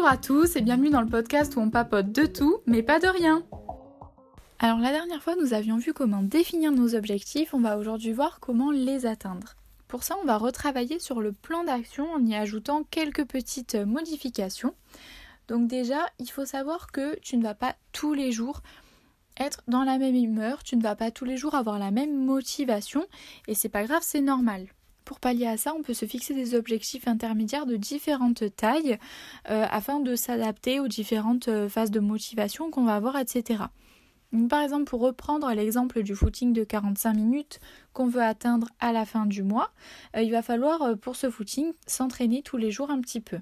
Bonjour à tous et bienvenue dans le podcast où on papote de tout, mais pas de rien. Alors la dernière fois nous avions vu comment définir nos objectifs, on va aujourd'hui voir comment les atteindre. Pour ça on va retravailler sur le plan d'action en y ajoutant quelques petites modifications. Donc déjà il faut savoir que tu ne vas pas tous les jours être dans la même humeur, tu ne vas pas tous les jours avoir la même motivation et c'est pas grave, c'est normal. Pour pallier à ça, on peut se fixer des objectifs intermédiaires de différentes tailles euh, afin de s'adapter aux différentes euh, phases de motivation qu'on va avoir, etc. par exemple, pour reprendre l'exemple du footing de 45 minutes qu'on veut atteindre à la fin du mois, euh, il va falloir pour ce footing s'entraîner tous les jours un petit peu.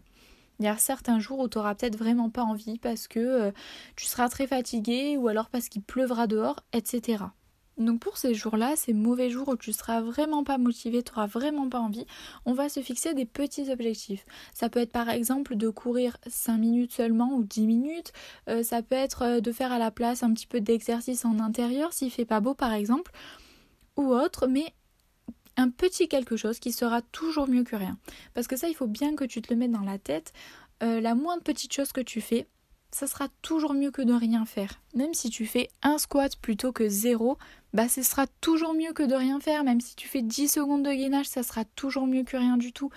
Il y a certains jours où tu n'auras peut-être vraiment pas envie parce que tu seras très fatigué ou alors parce qu'il pleuvra dehors, etc. Donc pour ces jours-là, ces mauvais jours où tu seras vraiment pas motivé, tu n'auras vraiment pas envie, on va se fixer des petits objectifs. Ça peut être par exemple de courir 5 minutes seulement ou 10 minutes, euh, ça peut être euh, de faire à la place un petit peu d'exercice en intérieur s'il fait pas beau par exemple, ou autre, mais un petit quelque chose qui sera toujours mieux que rien. Parce que ça, il faut bien que tu te le mettes dans la tête. Euh, la moindre petite chose que tu fais, ça sera toujours mieux que de rien faire. Même si tu fais un squat plutôt que zéro, bah ce sera toujours mieux que de rien faire. Même si tu fais 10 secondes de gainage, ça sera toujours mieux que rien du tout.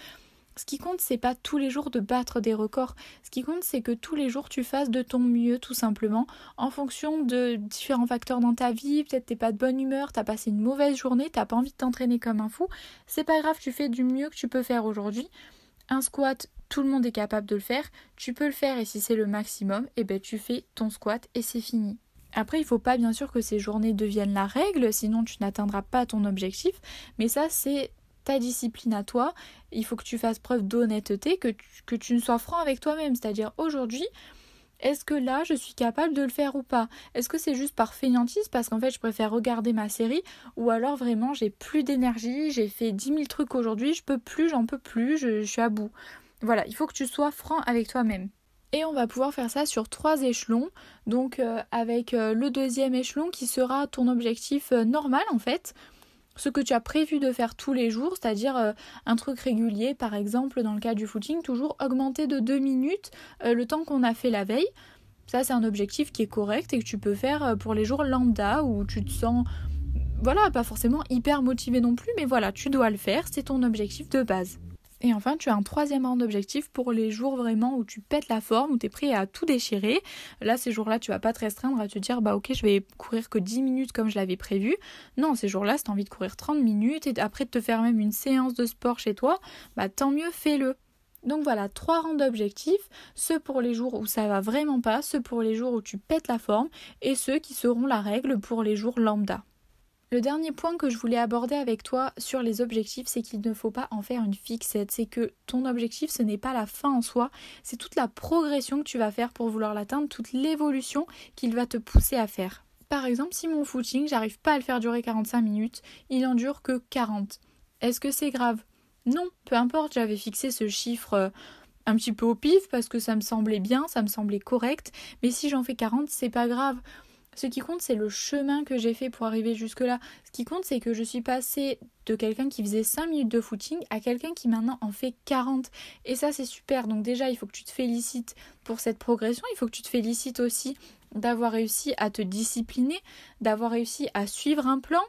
Ce qui compte, c'est pas tous les jours de battre des records. Ce qui compte, c'est que tous les jours tu fasses de ton mieux, tout simplement, en fonction de différents facteurs dans ta vie. Peut-être t'es pas de bonne humeur, t'as passé une mauvaise journée, t'as pas envie de t'entraîner comme un fou. C'est pas grave, tu fais du mieux que tu peux faire aujourd'hui. Un squat, tout le monde est capable de le faire. Tu peux le faire et si c'est le maximum, eh ben tu fais ton squat et c'est fini. Après, il ne faut pas bien sûr que ces journées deviennent la règle, sinon tu n'atteindras pas ton objectif. Mais ça, c'est ta discipline à toi. Il faut que tu fasses preuve d'honnêteté, que que tu ne sois franc avec toi-même. C'est-à-dire aujourd'hui, est-ce que là je suis capable de le faire ou pas? Est-ce que c'est juste par fainéantise parce qu'en fait je préfère regarder ma série ou alors vraiment j'ai plus d'énergie, j'ai fait 10 000 trucs aujourd'hui, je peux plus, j'en peux plus, je, suis à bout. Voilà, il faut que tu sois franc avec toi-même. Et on va pouvoir faire ça sur trois échelons. Donc euh, avec euh, le deuxième échelon qui sera ton objectif euh, normal en fait. Ce que tu as prévu de faire tous les jours, c'est-à-dire un truc régulier, par exemple dans le cas du footing, toujours augmenter de deux minutes le temps qu'on a fait la veille. Ça c'est un objectif qui est correct et que tu peux faire pour les jours lambda où tu te sens voilà, pas forcément hyper motivé non plus, mais voilà, tu dois le faire, c'est ton objectif de base. Et enfin, tu as un troisième rang d'objectif pour les jours vraiment où tu pètes la forme, où tu es prêt à tout déchirer. Là, ces jours-là, tu vas pas te restreindre à te dire, bah ok, je vais courir que 10 minutes comme je l'avais prévu. Non, ces jours-là, si tu as envie de courir 30 minutes et après de te faire même une séance de sport chez toi, bah tant mieux, fais-le. Donc voilà, trois rangs d'objectifs, ceux pour les jours où ça va vraiment pas, ceux pour les jours où tu pètes la forme et ceux qui seront la règle pour les jours lambda. Le dernier point que je voulais aborder avec toi sur les objectifs, c'est qu'il ne faut pas en faire une fixette. C'est que ton objectif, ce n'est pas la fin en soi, c'est toute la progression que tu vas faire pour vouloir l'atteindre, toute l'évolution qu'il va te pousser à faire. Par exemple, si mon footing, j'arrive pas à le faire durer 45 minutes, il en dure que 40. Est-ce que c'est grave? Non, peu importe, j'avais fixé ce chiffre euh, un petit peu au pif parce que ça me semblait bien, ça me semblait correct, mais si j'en fais 40, c'est pas grave. Ce qui compte, c'est le chemin que j'ai fait pour arriver jusque-là. Ce qui compte, c'est que je suis passée de quelqu'un qui faisait 5 minutes de footing à quelqu'un qui maintenant en fait 40. Et ça, c'est super. Donc déjà, il faut que tu te félicites pour cette progression. Il faut que tu te félicites aussi d'avoir réussi à te discipliner, d'avoir réussi à suivre un plan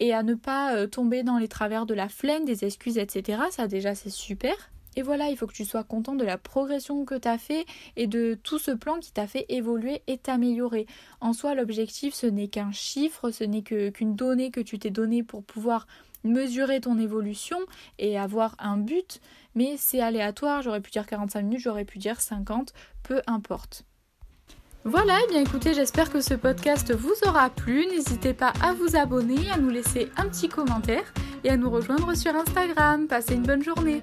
et à ne pas euh, tomber dans les travers de la flemme, des excuses, etc. Ça déjà, c'est super. Et voilà, il faut que tu sois content de la progression que tu as fait et de tout ce plan qui t'a fait évoluer et t'améliorer. En soi, l'objectif, ce n'est qu'un chiffre, ce n'est qu'une donnée que tu t'es donnée pour pouvoir mesurer ton évolution et avoir un but, mais c'est aléatoire, j'aurais pu dire 45 minutes, j'aurais pu dire 50, peu importe. Voilà, et eh bien écoutez, j'espère que ce podcast vous aura plu. N'hésitez pas à vous abonner, à nous laisser un petit commentaire et à nous rejoindre sur Instagram. Passez une bonne journée.